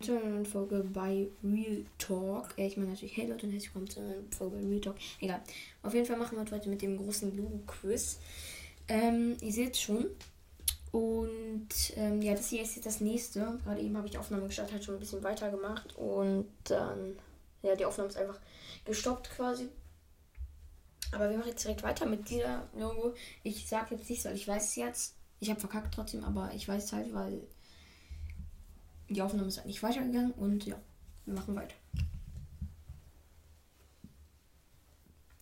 zu einer neuen Folge bei Real Talk. Ich meine natürlich, hey Leute, und herzlich willkommen zu einer neuen Folge bei Real Talk. Egal. Auf jeden Fall machen wir heute mit dem großen Ludo-Quiz. Ähm, ihr seht schon. Und ähm, ja, das hier ist jetzt das nächste. Gerade eben habe ich die Aufnahme gestartet, hat schon ein bisschen weiter gemacht. Und dann, ja, die Aufnahme ist einfach gestoppt quasi. Aber wir machen jetzt direkt weiter mit dieser Logo. Ich sage jetzt nicht, weil ich weiß es jetzt. Ich habe verkackt trotzdem, aber ich weiß es halt, weil die Aufnahme ist nicht weitergegangen und ja, wir machen weiter.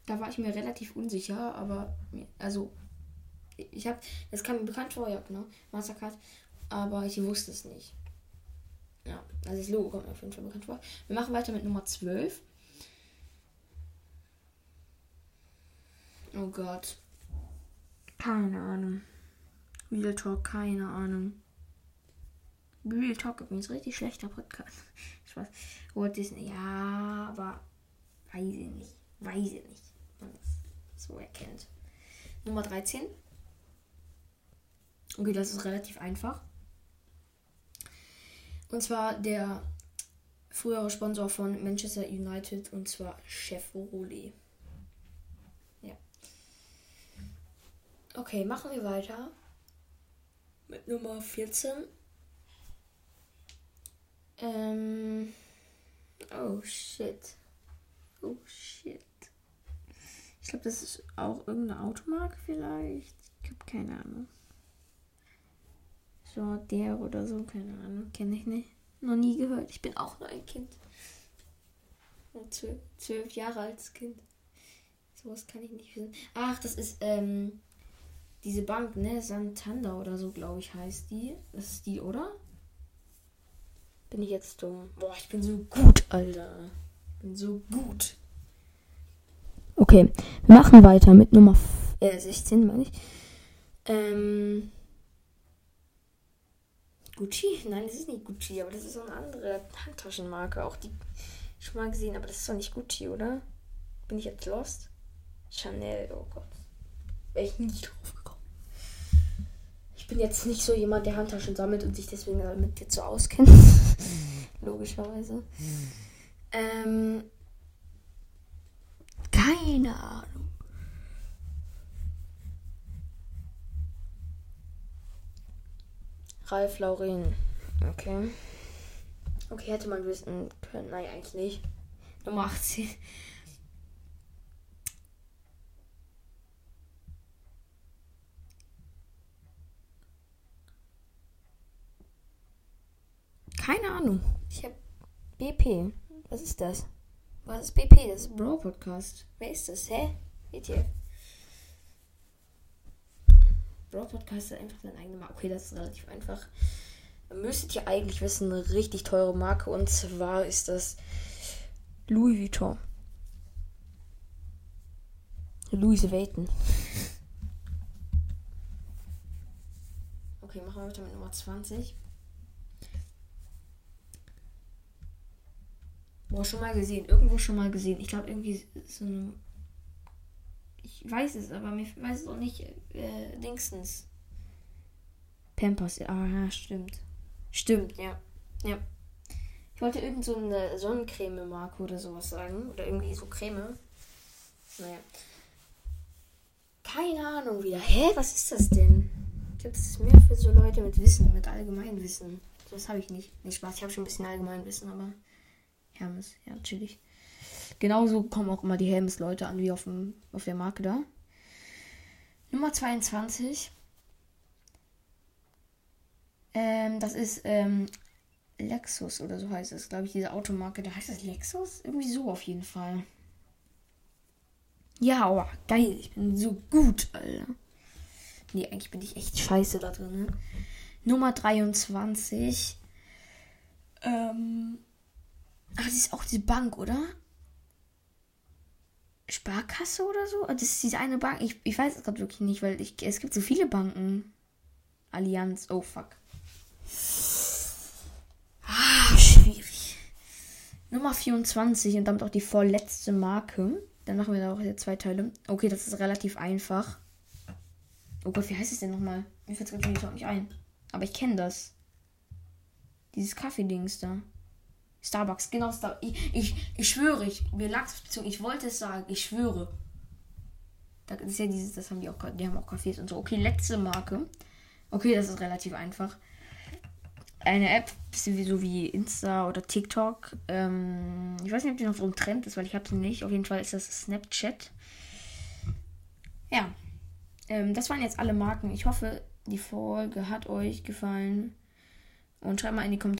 Da war ich mir relativ unsicher, aber also ich habe, das kam mir bekannt vor, ja genau, Mastercard, aber ich wusste es nicht. Ja, also das Logo kommt mir auf jeden Fall bekannt vor. Wir machen weiter mit Nummer 12. Oh Gott. Keine Ahnung. Real Talk, keine Ahnung. Real Talk übrigens richtig schlechter Podcast. Spaß. Walt Disney, ja, aber weiß ich nicht. Weiß ich nicht, man das so erkennt. Nummer 13. Okay, das ist relativ einfach. Und zwar der frühere Sponsor von Manchester United und zwar Chevrolet. Ja. Okay, machen wir weiter mit Nummer 14. Ähm. Oh shit. Oh shit. Ich glaube, das ist auch irgendeine Automarke vielleicht. Ich habe keine Ahnung. So, der oder so, keine Ahnung. Kenne ich nicht. Noch nie gehört. Ich bin auch nur ein Kind. Zwölf, Jahre als Kind. Sowas kann ich nicht wissen. Ach, das ist, ähm, diese Bank, ne? Santander oder so, glaube ich, heißt die. Das ist die, oder? Bin ich jetzt dumm? Boah, ich bin so gut, Alter. Ich bin so gut. Okay, wir machen weiter mit Nummer äh, 16, meine ich. Ähm. Gucci? Nein, das ist nicht Gucci, aber das ist so eine andere Handtaschenmarke. Auch die schon mal gesehen, aber das ist doch nicht Gucci, oder? Bin ich jetzt lost? Chanel, oh Gott. Wäre ich nicht drauf gekommen. Ich bin jetzt nicht so jemand, der Handtaschen sammelt und sich deswegen damit jetzt so auskennt. Logischerweise. Ähm. Keine Ahnung. Ralf Lauren. Okay. Okay, hätte man wissen können. Nein, eigentlich nicht. Nummer 18. Keine Ahnung. BP. Was ist das? Was ist BP? Das ist Bro Podcast. Wer ist das? Hä? Ihr? Bro Podcast ist einfach sein eigener Marke. Okay, das ist relativ einfach. Müsstet ihr eigentlich wissen, eine richtig teure Marke. Und zwar ist das Louis Vuitton. Louis Vuitton. Okay, machen wir weiter mit Nummer 20. Boah, schon mal gesehen. Irgendwo schon mal gesehen. Ich glaube, irgendwie so eine. Ich weiß es, aber mir weiß es auch nicht. Äh, Dingsens. Pampers. Ah, ja, stimmt. Stimmt, ja. Ja. Ich wollte irgend so eine Sonnencreme-Marke oder sowas sagen. Oder irgendwie so Creme. Naja. Keine Ahnung wieder. Hä? Was ist das denn? Ich glaube, das ist mehr für so Leute mit Wissen, mit Allgemeinwissen. Das habe ich nicht. Nicht Spaß. Ich habe schon ein bisschen Allgemeinwissen, aber. Hermes, ja, chillig. Genauso kommen auch immer die Hermes-Leute an, wie auf, dem, auf der Marke da. Nummer 22. Ähm, das ist ähm, Lexus oder so heißt es, glaube ich, diese Automarke. Da heißt das Lexus? Irgendwie so auf jeden Fall. Ja, oh, geil. Ich bin so gut, Alter. Nee, eigentlich bin ich echt scheiße da drin. Ne? Nummer 23. Ähm. Ach, das ist auch diese Bank, oder? Sparkasse oder so? Das ist diese eine Bank. Ich, ich weiß es gerade wirklich nicht, weil ich, es gibt so viele Banken. Allianz. Oh, fuck. Ah, schwierig. Nummer 24 und damit auch die vorletzte Marke. Dann machen wir da auch zwei Teile. Okay, das ist relativ einfach. Oh Gott, wie heißt es denn nochmal? Mir fällt es gerade nicht ein. Aber ich kenne das. Dieses Kaffeedings da. Starbucks, genau. Star ich, ich, ich schwöre, ich, mir lag ich wollte es sagen, ich schwöre. Das ist ja dieses, das haben die auch, die haben auch Cafés und so. Okay, letzte Marke. Okay, das ist relativ einfach. Eine App, bisschen wie so wie Insta oder TikTok. Ähm, ich weiß nicht, ob die noch so ein Trend ist, weil ich habe sie nicht. Auf jeden Fall ist das Snapchat. Ja, ähm, das waren jetzt alle Marken. Ich hoffe, die Folge hat euch gefallen. Und schreibt mal in die Kommentare.